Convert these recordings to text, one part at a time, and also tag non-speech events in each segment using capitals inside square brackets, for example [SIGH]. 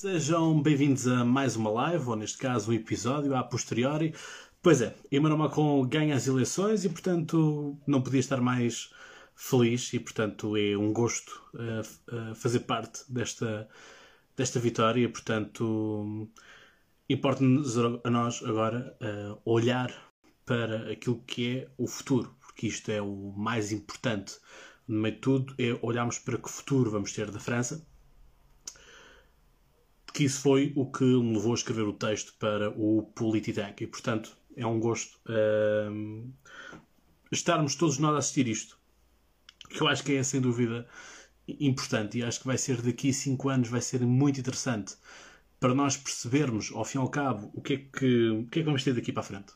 Sejam bem-vindos a mais uma live, ou neste caso um episódio a posteriori. Pois é, Emmanuel Macron ganha as eleições e, portanto, não podia estar mais feliz e, portanto, é um gosto uh, uh, fazer parte desta, desta vitória. Portanto, importa-nos a nós agora uh, olhar para aquilo que é o futuro, porque isto é o mais importante. No meio de tudo, é olharmos para que futuro vamos ter da França que isso foi o que me levou a escrever o texto para o Polititank. E, portanto, é um gosto uh, estarmos todos nós a assistir isto. Que eu acho que é, sem dúvida, importante. E acho que vai ser daqui a 5 anos, vai ser muito interessante para nós percebermos, ao fim e ao cabo, o que é que, o que, é que vamos ter daqui para a frente.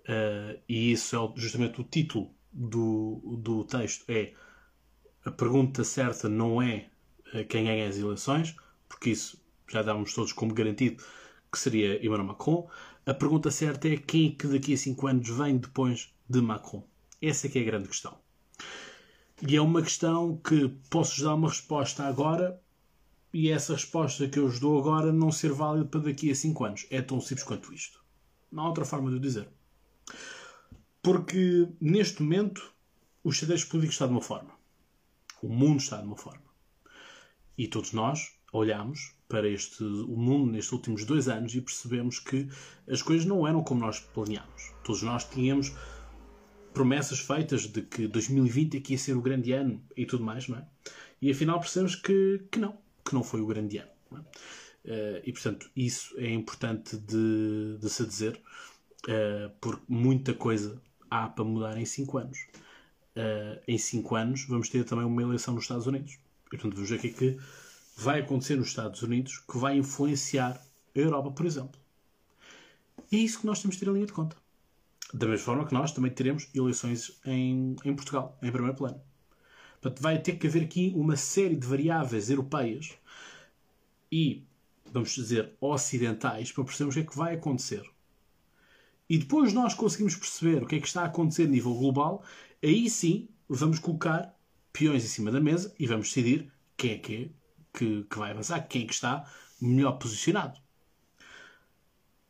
Uh, e isso é justamente o título do, do texto. É a pergunta certa não é quem ganha as eleições, porque isso já dávamos todos como garantido que seria Emmanuel Macron. A pergunta certa é quem é que daqui a 5 anos vem depois de Macron? Essa é que é a grande questão. E é uma questão que posso dar uma resposta agora e essa resposta que eu vos dou agora não ser válida para daqui a 5 anos. É tão simples quanto isto. Não há outra forma de o dizer. Porque neste momento o xadrez político está de uma forma. O mundo está de uma forma. E todos nós olhamos para este, o mundo nestes últimos dois anos e percebemos que as coisas não eram como nós planeámos. Todos nós tínhamos promessas feitas de que 2020 aqui ia ser o grande ano e tudo mais, não é? E afinal percebemos que, que não, que não foi o grande ano. É? Uh, e portanto, isso é importante de, de se dizer, uh, porque muita coisa há para mudar em 5 anos. Uh, em 5 anos vamos ter também uma eleição nos Estados Unidos. E portanto, vamos ver o que é que vai acontecer nos Estados Unidos que vai influenciar a Europa, por exemplo. E é isso que nós temos de ter em linha de conta. Da mesma forma que nós também teremos eleições em, em Portugal, em primeiro plano. Portanto, vai ter que haver aqui uma série de variáveis europeias e, vamos dizer, ocidentais para percebermos o que é que vai acontecer. E depois nós conseguimos perceber o que é que está a acontecer a nível global, aí sim vamos colocar peões em cima da mesa e vamos decidir quem é que é que, que vai avançar, quem é que está melhor posicionado.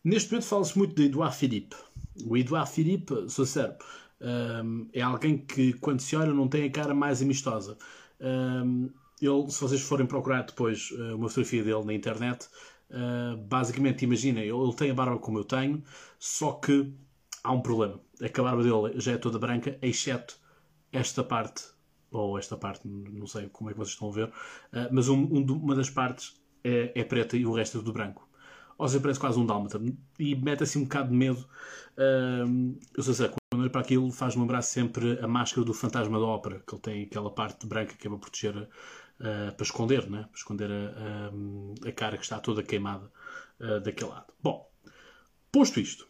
Neste momento fala-se muito de Edouard Philippe. O Edouard Philippe, sou sério, um, é alguém que, quando se olha, não tem a cara mais amistosa. Um, ele, se vocês forem procurar depois uh, uma fotografia dele na internet, uh, basicamente, imaginem, ele tem a barba como eu tenho, só que há um problema. É que a barba dele já é toda branca, exceto esta parte ou esta parte, não sei como é que vocês estão a ver, uh, mas um, um, uma das partes é, é, preta e o resto é do branco. Ou seja, parece quase um dálmata. E mete assim um bocado de medo. Uh, eu sei, quando olho para aquilo, faz-me lembrar sempre a máscara do fantasma da ópera, que ele tem aquela parte branca que é para proteger, uh, para esconder, né? para esconder a, a, a, cara que está toda queimada daquele lado. Bom, posto isto,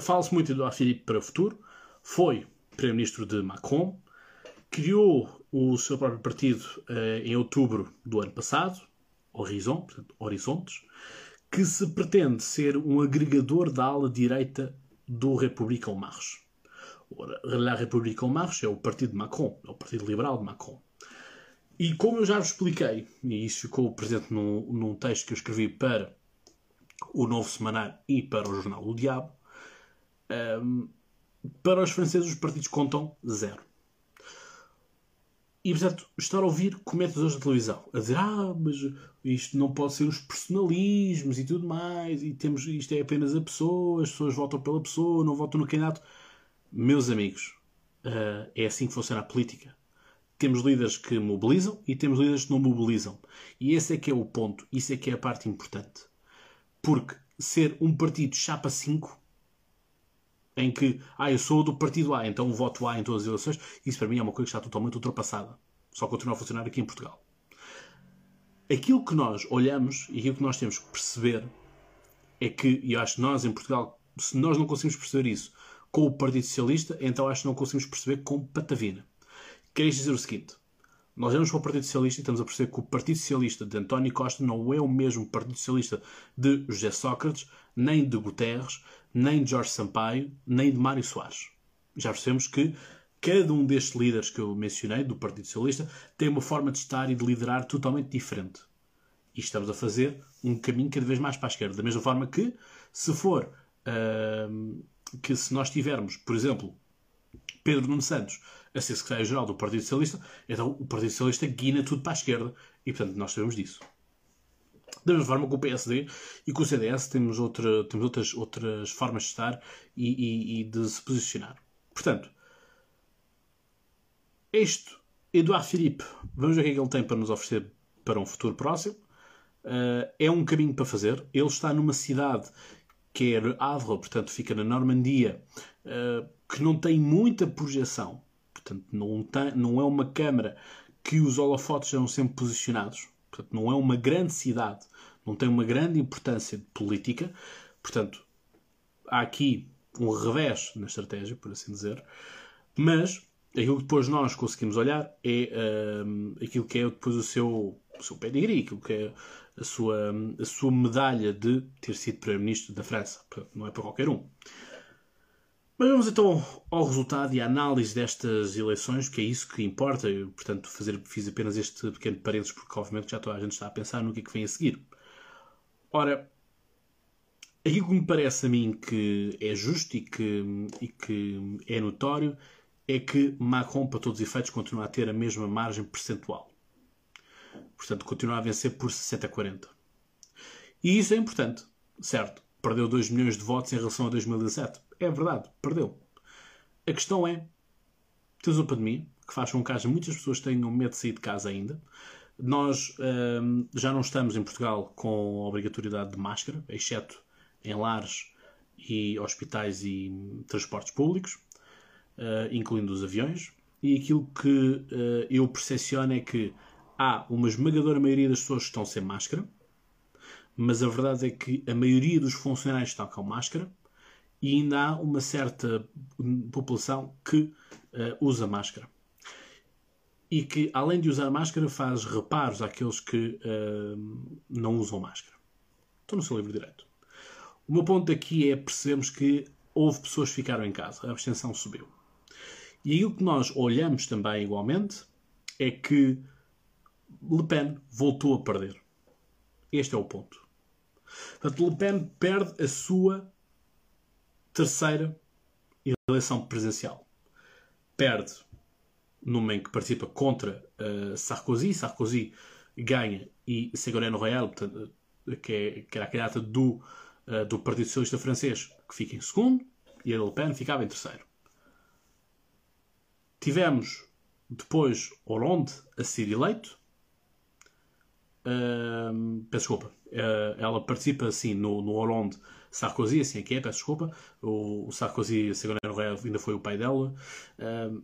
fala-se muito do Philippe para o futuro. Foi Primeiro-Ministro de Macron, criou o seu próprio partido uh, em outubro do ano passado, Horizon, portanto, Horizontes, que se pretende ser um agregador da ala direita do République En Marche. La République En Marche é o partido de Macron, é o partido liberal de Macron. E como eu já vos expliquei, e isso ficou presente num, num texto que eu escrevi para o Novo Semanário e para o Jornal O Diabo, um, ehm, para os franceses os partidos contam zero. E, portanto, estar a ouvir comentadores da televisão a dizer ah, mas isto não pode ser os personalismos e tudo mais, e temos, isto é apenas a pessoa, as pessoas votam pela pessoa, não votam no candidato. Meus amigos, uh, é assim que funciona a política. Temos líderes que mobilizam e temos líderes que não mobilizam. E esse é que é o ponto, isso é que é a parte importante. Porque ser um partido chapa 5 em que, ah, eu sou do partido A, então voto A em todas as eleições, isso para mim é uma coisa que está totalmente ultrapassada. Só continua a funcionar aqui em Portugal. Aquilo que nós olhamos e aquilo que nós temos que perceber é que, e eu acho que nós em Portugal, se nós não conseguimos perceber isso com o Partido Socialista, então acho que não conseguimos perceber com Patavina. Queres dizer o seguinte: nós vamos para o Partido Socialista e estamos a perceber que o Partido Socialista de António Costa não é o mesmo Partido Socialista de José Sócrates, nem de Guterres, nem de Jorge Sampaio, nem de Mário Soares. Já percebemos que cada um destes líderes que eu mencionei, do Partido Socialista, tem uma forma de estar e de liderar totalmente diferente. E estamos a fazer um caminho cada vez mais para a esquerda. Da mesma forma que, se for, uh, que se nós tivermos, por exemplo, Pedro Nuno Santos a ser secretário-geral do Partido Socialista, então o Partido Socialista guina tudo para a esquerda. E, portanto, nós sabemos disso. Da mesma forma que o PSD e com o CDS temos, outra, temos outras, outras formas de estar e, e, e de se posicionar. Portanto, este Eduardo Filipe, vamos ver o que é que ele tem para nos oferecer para um futuro próximo. Uh, é um caminho para fazer. Ele está numa cidade que é Havre, portanto fica na Normandia, uh, que não tem muita projeção. Portanto, não, tem, não é uma câmara que os holofotes sejam sempre posicionados. Portanto, não é uma grande cidade, não tem uma grande importância política. Portanto, há aqui um revés na estratégia, por assim dizer. Mas aquilo que depois nós conseguimos olhar é um, aquilo que é depois o seu, o seu pedigree, aquilo que é a sua, a sua medalha de ter sido Primeiro-Ministro da França. Não é para qualquer um. Mas vamos então ao resultado e à análise destas eleições, que é isso que importa. Eu, portanto, fazer, fiz apenas este pequeno parênteses, porque obviamente já toda a gente está a pensar no que é que vem a seguir. Ora, aquilo que me parece a mim que é justo e que, e que é notório é que Macron, para todos os efeitos, continua a ter a mesma margem percentual. Portanto, continua a vencer por 60 a 40. E isso é importante, certo? Perdeu 2 milhões de votos em relação a 2017. É verdade, perdeu. A questão é: temos uma pandemia que faz com que muitas pessoas tenham medo de sair de casa ainda. Nós hum, já não estamos em Portugal com a obrigatoriedade de máscara, exceto em lares e hospitais e transportes públicos uh, incluindo os aviões, e aquilo que uh, eu percepciono é que há uma esmagadora maioria das pessoas que estão sem máscara, mas a verdade é que a maioria dos funcionários estão com máscara e ainda há uma certa população que uh, usa máscara. E que, além de usar máscara, faz reparos àqueles que uh, não usam máscara. Estou no seu livro direto. O meu ponto aqui é percebermos que houve pessoas que ficaram em casa, a abstenção subiu. E o que nós olhamos também igualmente é que Le Pen voltou a perder. Este é o ponto. Portanto, Le Pen perde a sua terceira eleição presidencial. Perde no momento que participa contra uh, Sarkozy. Sarkozy ganha e Ségolène Royal, portanto, que, é, que era a candidata do, uh, do Partido Socialista Francês, que fica em segundo, e a Le Pen ficava em terceiro. Tivemos depois Hollande a ser eleito. Uh, peço desculpa. Uh, ela participa assim no, no Hollande Sarkozy, assim é que é, peço desculpa. O, o Sarkozy, segundo Royal, ainda foi o pai dela. Uh,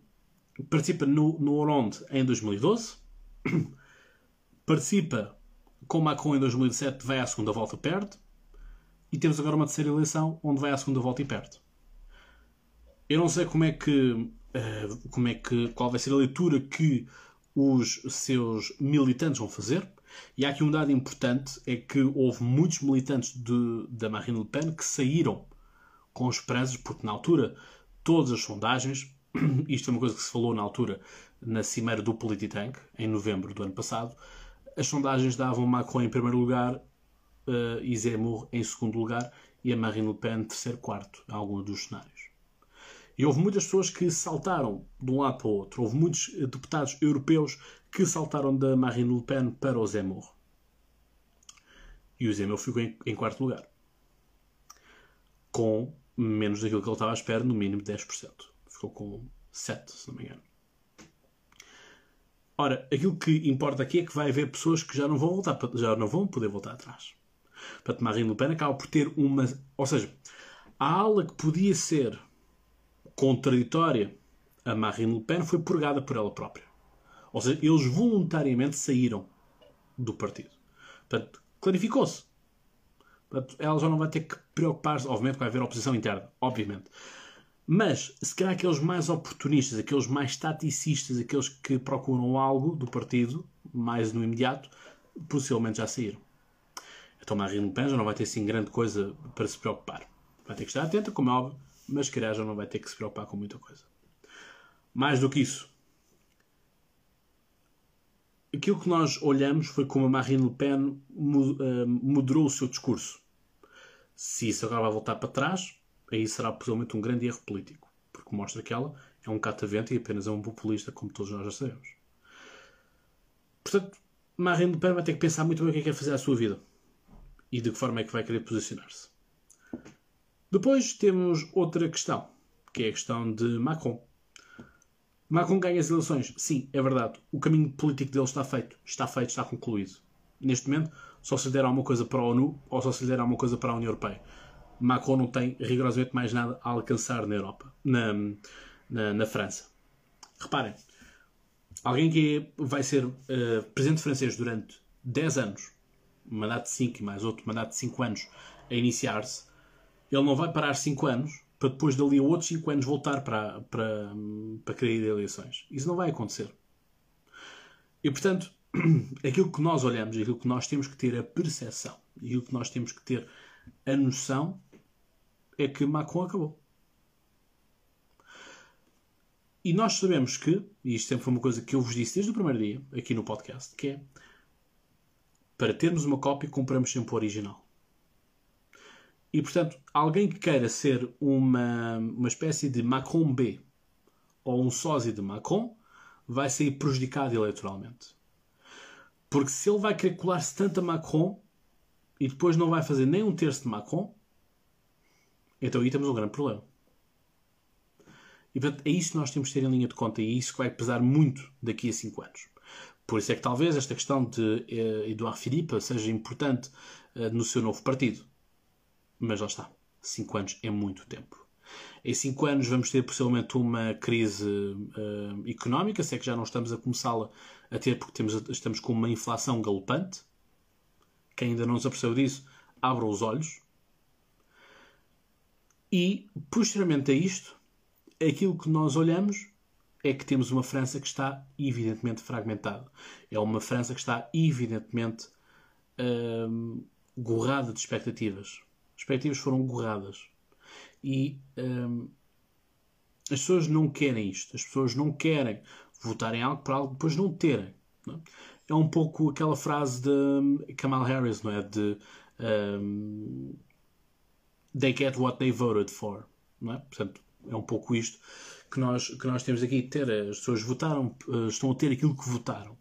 participa no, no em 2012. [CLEARS THROAT] participa com Macron em 2017, vai à segunda volta, perde. E temos agora uma terceira eleição onde vai à segunda volta e perde. Eu não sei como é que uh, como é que, qual vai ser a leitura que os seus militantes vão fazer. E há aqui um dado importante: é que houve muitos militantes de, da Marine Le Pen que saíram com presos, porque na altura todas as sondagens, [CLEARS THROAT] isto é uma coisa que se falou na altura na cimeira do Polititank, em novembro do ano passado, as sondagens davam Macron em primeiro lugar uh, e Zemmour em segundo lugar e a Marine Le Pen terceiro, quarto, em alguns dos cenários. E houve muitas pessoas que saltaram de um lado para o outro. Houve muitos eh, deputados europeus que saltaram da Marine Le Pen para o Zemmour. E o Zemmour ficou em, em quarto lugar. Com menos daquilo que ele estava à espera, no mínimo 10%. Ficou com 7%, se não me engano. Ora, aquilo que importa aqui é que vai haver pessoas que já não vão voltar, já não vão poder voltar atrás. Portanto, Marine Le Pen acaba por ter uma. Ou seja, a ala que podia ser contraditória a Marine Le Pen foi purgada por ela própria. Ou seja, eles voluntariamente saíram do partido. Portanto, clarificou-se. Ela já não vai ter que preocupar-se. Obviamente vai haver oposição interna, obviamente. Mas, se calhar aqueles mais oportunistas, aqueles mais taticistas, aqueles que procuram algo do partido, mais no imediato, possivelmente já saíram. Então Marine Le Pen já não vai ter assim grande coisa para se preocupar. Vai ter que estar atenta, como é óbvio, mas que já não vai ter que se preocupar com muita coisa. Mais do que isso, aquilo que nós olhamos foi como a Marine Le Pen eh, moderou o seu discurso. Se isso agora vai voltar para trás, aí será possivelmente um grande erro político, porque mostra que ela é um catavento e apenas é um populista, como todos nós já sabemos. Portanto, Marine Le Pen vai ter que pensar muito bem o que é que quer fazer à sua vida e de que forma é que vai querer posicionar-se. Depois temos outra questão, que é a questão de Macron. Macron ganha as eleições. Sim, é verdade. O caminho político dele está feito. Está feito, está concluído. Neste momento, só se lhe der alguma coisa para a ONU ou só se lhe der alguma coisa para a União Europeia. Macron não tem rigorosamente mais nada a alcançar na Europa, na, na, na França. Reparem, alguém que vai ser uh, presidente francês durante 10 anos, mandato de 5 e mais outro mandato de 5 anos a iniciar-se, ele não vai parar 5 anos para depois dali a outros 5 anos voltar para, para, para querer eleições. Isso não vai acontecer. E portanto, [CLEARS THROAT] aquilo que nós olhamos, aquilo que nós temos que ter a percepção, aquilo que nós temos que ter a noção é que Macron acabou. E nós sabemos que, e isto sempre foi uma coisa que eu vos disse desde o primeiro dia, aqui no podcast, que é para termos uma cópia, compramos sempre o original. E, portanto, alguém que queira ser uma, uma espécie de Macron B ou um sósia de Macron vai sair prejudicado eleitoralmente. Porque se ele vai querer colar-se tanto a Macron e depois não vai fazer nem um terço de Macron, então aí temos um grande problema. E portanto, é isso que nós temos que ter em linha de conta e é isso que vai pesar muito daqui a 5 anos. Por isso é que talvez esta questão de eh, Eduardo Filipe seja importante eh, no seu novo partido. Mas lá está. 5 anos é muito tempo. Em 5 anos vamos ter possivelmente uma crise uh, económica, se é que já não estamos a começá-la a ter, porque temos, estamos com uma inflação galopante. Quem ainda não se apercebeu disso, abra os olhos. E, posteriormente a isto, aquilo que nós olhamos é que temos uma França que está evidentemente fragmentada. É uma França que está evidentemente uh, gorrada de expectativas expectativas foram borradas. E hum, as pessoas não querem isto. As pessoas não querem votar em algo para algo depois não terem. Não é? é? um pouco aquela frase de hum, Kamal Harris, não é? De um, they get what they voted for. Não é? Portanto, é um pouco isto que nós, que nós temos aqui. Ter, as pessoas votaram, eh, estão a ter aquilo que votaram.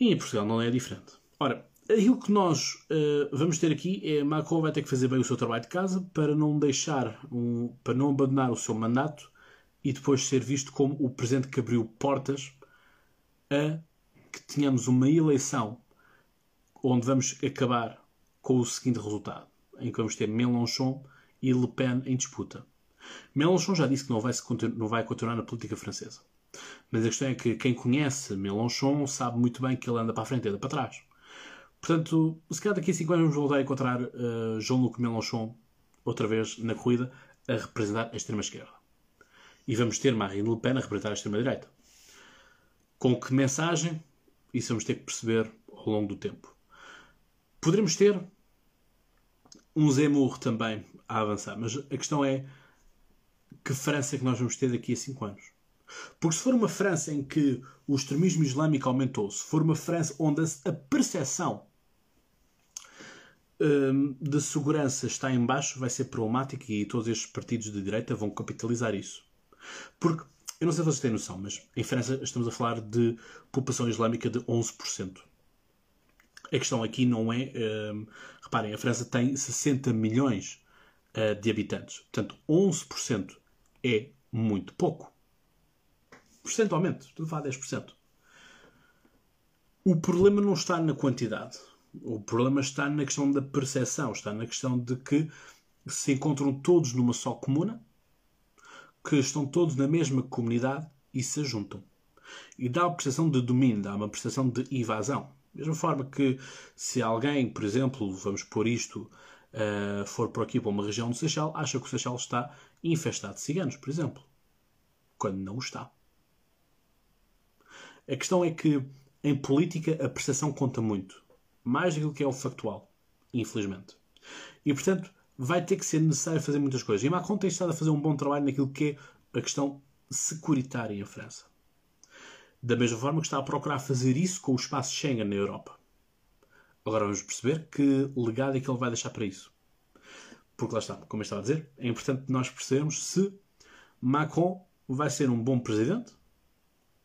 E em Portugal não é diferente. Ora, Aquilo que nós uh, vamos ter aqui é Macron vai ter que fazer bem o seu trabalho de casa para não deixar, um, para não abandonar o seu mandato e depois ser visto como o presidente que abriu portas a que tenhamos uma eleição onde vamos acabar com o seguinte resultado, em que vamos ter Mélenchon e Le Pen em disputa. Mélenchon já disse que não vai, não vai continuar na política francesa. Mas a questão é que quem conhece Mélenchon sabe muito bem que ele anda para a frente e anda para trás. Portanto, se calhar daqui a 5 anos voltar a encontrar uh, Jean-Luc Mélenchon outra vez na corrida a representar a extrema-esquerda. E vamos ter Marine Le Pen a representar a extrema-direita. Com que mensagem? Isso vamos ter que perceber ao longo do tempo. Poderemos ter um Zemmour também a avançar, mas a questão é que França é que nós vamos ter daqui a 5 anos? Porque se for uma França em que o extremismo islâmico aumentou, se for uma França onde a percepção Hum, de segurança está em baixo vai ser problemático e todos estes partidos de direita vão capitalizar isso. Porque, eu não sei se vocês têm noção, mas em França estamos a falar de população islâmica de 11%. A questão aqui não é. Um, reparem, a França tem 60 milhões uh, de habitantes. Portanto, 11% é muito pouco. Percentualmente, a falar 10%. O problema não está na quantidade. O problema está na questão da percepção, está na questão de que se encontram todos numa só comuna, que estão todos na mesma comunidade e se juntam. E dá uma percepção de domínio, dá uma percepção de invasão. Da mesma forma que se alguém, por exemplo, vamos pôr isto, uh, for por aqui para uma região do Seixal, acha que o Seixal está infestado de ciganos, por exemplo. Quando não está. A questão é que em política a percepção conta muito mais do que é o factual, infelizmente. E portanto, vai ter que ser necessário fazer muitas coisas. E Macron tem estado a fazer um bom trabalho naquilo que é a questão securitária em França. Da mesma forma que está a procurar fazer isso com o espaço Schengen na Europa. Agora vamos perceber que legado é que ele vai deixar para isso. Porque lá está, como eu estava a dizer, é importante nós percebermos se Macron vai ser um bom presidente,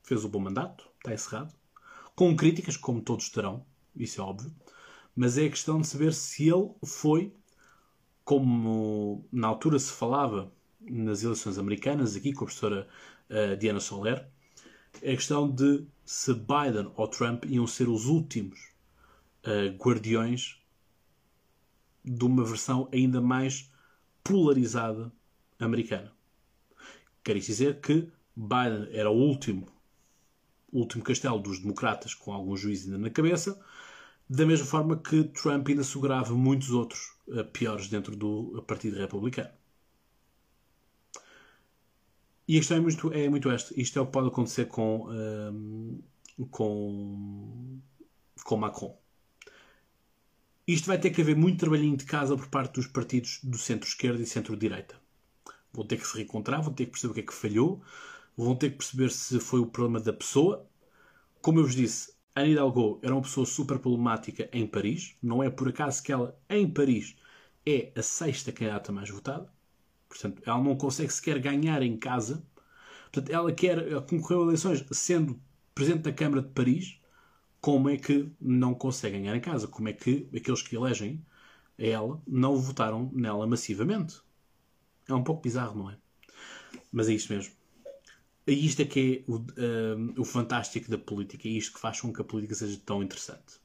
fez um bom mandato, está encerrado, com críticas, como todos terão, isso é óbvio, mas é a questão de saber se ele foi, como na altura se falava nas eleições americanas, aqui com a professora uh, Diana Soler, é a questão de se Biden ou Trump iam ser os últimos uh, guardiões de uma versão ainda mais polarizada americana. Quer isso dizer que Biden era o último, último castelo dos democratas com algum juízo ainda na cabeça, da mesma forma que Trump ainda segurava muitos outros uh, piores dentro do Partido Republicano. E questão é muito, é muito esta. Isto é o que pode acontecer com, ehm, com, com Macron. Isto vai ter que haver muito trabalhinho de casa por parte dos partidos do centro-esquerda e centro-direita. Vão ter que se reencontrar, vão ter que perceber o que é que falhou, vão ter que perceber se foi o problema da pessoa. Como eu vos disse, Anne Hidalgo era uma pessoa super problemática em Paris. Não é por acaso que ela, em Paris, é a sexta candidata mais votada. Portanto, ela não consegue sequer ganhar em casa. Portanto, ela quer concorrer a eleições sendo presidente da Câmara de Paris. Como é que não consegue ganhar em casa? Como é que aqueles que elegem ela não votaram nela massivamente? É um pouco bizarro, não é? Mas é isto mesmo. E isto é que é o, um, o fantástico da política. É isto que faz com que a política seja tão interessante.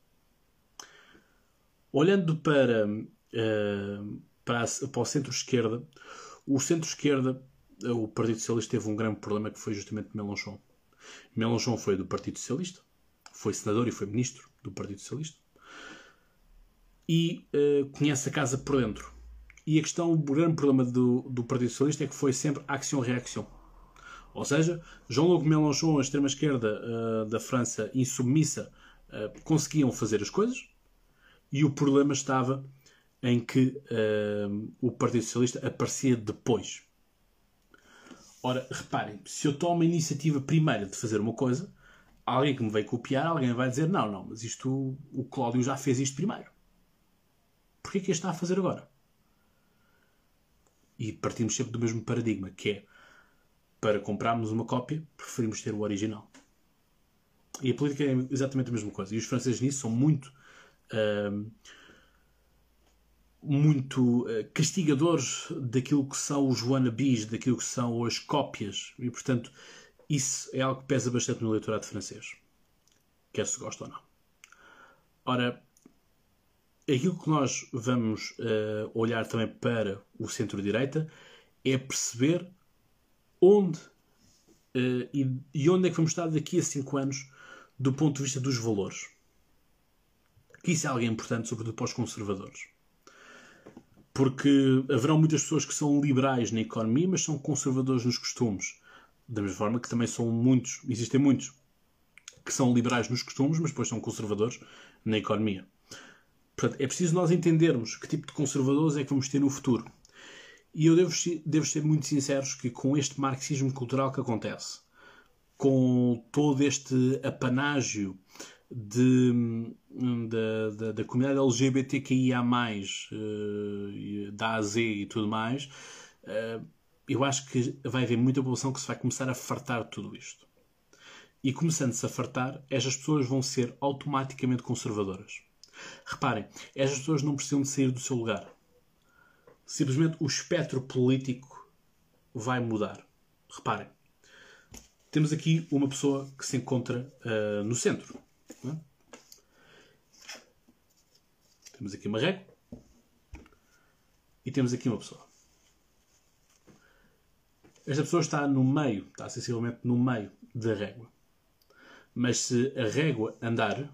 Olhando para, uh, para, para o centro-esquerda, o centro-esquerda, o Partido Socialista teve um grande problema que foi justamente Mélenchon. Mélenchon foi do Partido Socialista, foi senador e foi ministro do Partido Socialista e uh, conhece a casa por dentro. E a questão, o grande problema do, do Partido Socialista é que foi sempre ação-reação. Ou seja, Jean-Luc Mélenchon, a extrema-esquerda uh, da França insubmissa, uh, conseguiam fazer as coisas e o problema estava em que uh, o Partido Socialista aparecia depois. Ora, reparem, se eu tomo a iniciativa primeira de fazer uma coisa, alguém que me vai copiar, alguém vai dizer: não, não, mas isto, o Cláudio já fez isto primeiro. Porquê que este está a fazer agora? E partimos sempre do mesmo paradigma, que é para comprarmos uma cópia, preferimos ter o original. E a política é exatamente a mesma coisa. E os franceses nisso são muito. Uh, muito uh, castigadores daquilo que são os wannabes, daquilo que são as cópias. E, portanto, isso é algo que pesa bastante no eleitorado francês. Quer se gosta ou não. Ora, aquilo que nós vamos uh, olhar também para o centro-direita é perceber onde uh, e, e, onde é que vamos estar daqui a 5 anos do ponto de vista dos valores. Que isso é algo importante, sobretudo para os conservadores. Porque haverão muitas pessoas que são liberais na economia, mas são conservadores nos costumes. Da mesma forma que também são muitos, existem muitos, que são liberais nos costumes, mas depois são conservadores na economia. Portanto, é preciso nós entendermos que tipo de conservadores é que vamos ter no futuro. E eu devo, devo ser muito sinceros que com este marxismo cultural que acontece, com todo este apanágio de, da, da, da comunidade LGBTQIA, uh, da AZ e tudo mais, uh, eu acho que vai haver muita população que se vai começar a fartar de tudo isto. E começando-se a fartar, estas pessoas vão ser automaticamente conservadoras. Reparem, estas pessoas não precisam de sair do seu lugar. Simplesmente o espectro político vai mudar. Reparem, temos aqui uma pessoa que se encontra uh, no centro. É? Temos aqui uma régua e temos aqui uma pessoa. Esta pessoa está no meio, está sensivelmente no meio da régua. Mas se a régua andar,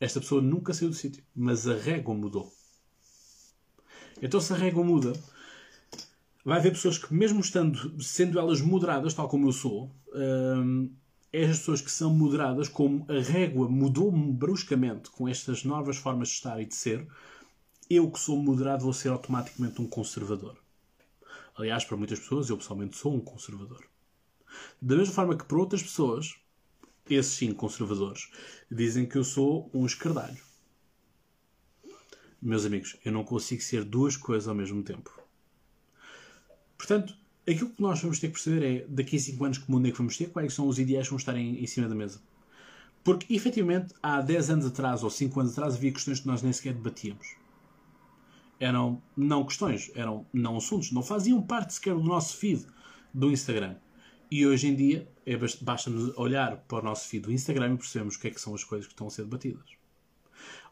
esta pessoa nunca saiu do sítio, mas a régua mudou. Então, se a régua muda, vai haver pessoas que, mesmo estando, sendo elas moderadas, tal como eu sou, hum, estas pessoas que são moderadas, como a régua mudou bruscamente com estas novas formas de estar e de ser, eu que sou moderado vou ser automaticamente um conservador. Aliás, para muitas pessoas, eu pessoalmente sou um conservador. Da mesma forma que para outras pessoas, esses sim conservadores, dizem que eu sou um escardalho. Meus amigos, eu não consigo ser duas coisas ao mesmo tempo. Portanto, aquilo que nós vamos ter que perceber é, daqui a 5 anos, que mundo é que vamos ter, quais são os ideais que vão estar em, em cima da mesa. Porque, efetivamente, há 10 anos atrás ou 5 anos atrás havia questões que nós nem sequer debatíamos. Eram não questões, eram não assuntos, não faziam parte sequer do nosso feed do Instagram. E hoje em dia, é basta-nos olhar para o nosso feed do Instagram e percebemos o que é que são as coisas que estão a ser debatidas.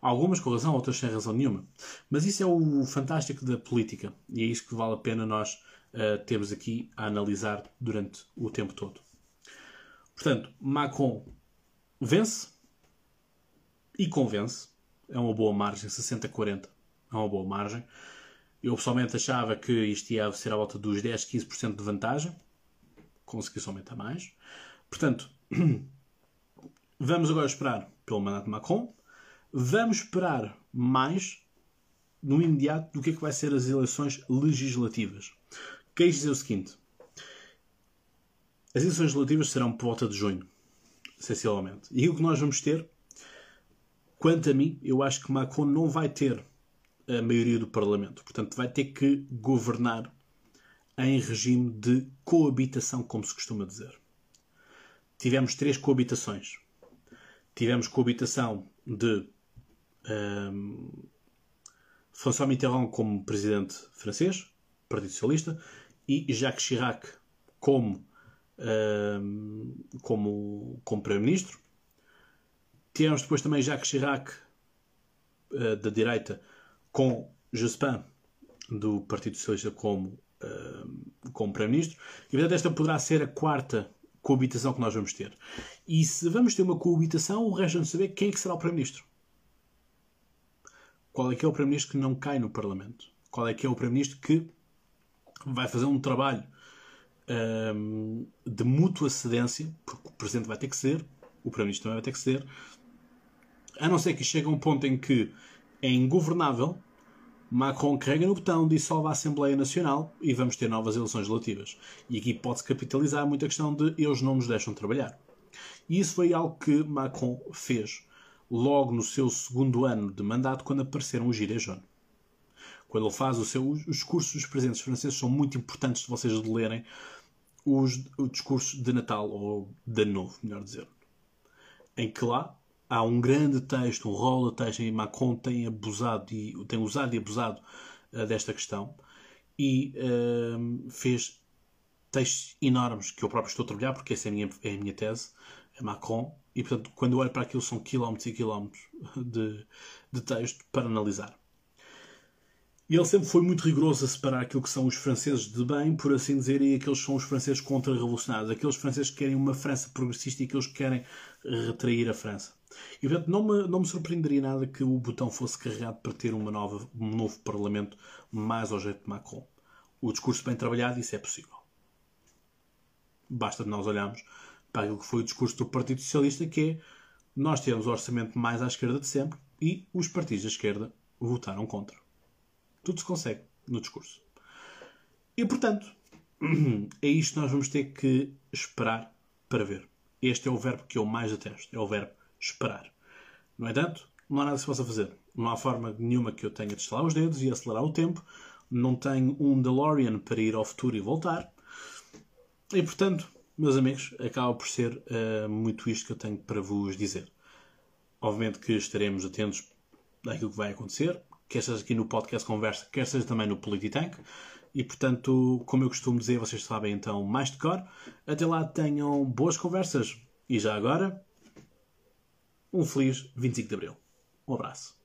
Algumas com razão, outras sem razão nenhuma. Mas isso é o fantástico da política. E é isso que vale a pena nós uh, termos aqui a analisar durante o tempo todo. Portanto, Macron vence e convence. É uma boa margem, 60-40. É uma boa margem. Eu pessoalmente achava que isto ia ser à volta dos 10, 15% de vantagem. Consegui-se aumentar mais. Portanto, [CLEARS THROAT] vamos agora esperar pelo mandato de Macron. Vamos esperar mais no imediato do que é que vai ser as eleições legislativas. Queres dizer o seguinte: as eleições legislativas serão por volta de junho essencialmente. E o que nós vamos ter, quanto a mim, eu acho que Macron não vai ter a maioria do Parlamento. Portanto, vai ter que governar em regime de coabitação, como se costuma dizer. Tivemos três coabitações. Tivemos coabitação de um, François Mitterrand como presidente francês, Partido Socialista, e Jacques Chirac como como, como Primeiro-Ministro. Tivemos depois também Jacques Chirac, uh, da direita, com Jospin, do Partido Socialista, como, uh, como Primeiro-Ministro. E, portanto, esta poderá ser a quarta coabitação que nós vamos ter. E se vamos ter uma coabitação, o resto de saber quem é que será o Primeiro-Ministro. Qual é que é o Primeiro-Ministro que não cai no Parlamento? Qual é que é o Primeiro-Ministro que vai fazer um trabalho um, de mútua cedência, porque o Presidente vai ter que ser, o Primeiro-Ministro também vai ter que ser, a não ser que chegue a um ponto em que é ingovernável, Macron carrega no botão, dissolve a Assembleia Nacional e vamos ter novas eleições relativas. E aqui pode-se capitalizar muita questão de eles não nos deixam trabalhar. E isso foi algo que Macron fez logo no seu segundo ano de mandato, quando apareceram os Gilets jaunes. Quando ele faz o seu. Os cursos dos presidentes franceses são muito importantes de vocês lerem, os, o discurso de Natal, ou de Ano Novo, melhor dizer, em que lá há um grande texto, um rol de texto em Macron tem abusado e tem usado e abusado uh, desta questão e uh, fez textos enormes que eu próprio estou a trabalhar porque essa é a minha, é a minha tese, Macron, e portanto quando eu olho para aquilo são quilómetros e quilómetros de, de texto para analisar. E ele sempre foi muito rigoroso a separar aquilo que são os franceses de bem, por assim dizer, e aqueles que são os franceses contra-revolucionários. Aqueles franceses que querem uma França progressista e aqueles que querem retrair a França. E, portanto, não me, não me surpreenderia nada que o botão fosse carregado para ter uma nova, um novo Parlamento mais ao jeito de Macron. O discurso bem trabalhado, isso é possível. Basta nós olharmos para aquilo que foi o discurso do Partido Socialista, que é nós temos o orçamento mais à esquerda de sempre e os partidos da esquerda votaram contra. Tudo se consegue no discurso. E portanto, [CLEARS THROAT] é isto que nós vamos ter que esperar para ver. Este é o verbo que eu mais detesto. É o verbo esperar. No entanto, não há nada que se possa fazer. Não há forma nenhuma que eu tenha de estalar os dedos e acelerar o tempo. Não tenho um DeLorean para ir ao futuro e voltar. E portanto, meus amigos, acaba por ser uh, muito isto que eu tenho para vos dizer. Obviamente que estaremos atentos àquilo que vai acontecer quer seja aqui no podcast Conversa, quer seja também no Polititank. E portanto, como eu costumo dizer, vocês sabem então mais de cor. Até lá tenham boas conversas. E já agora, um feliz 25 de Abril. Um abraço.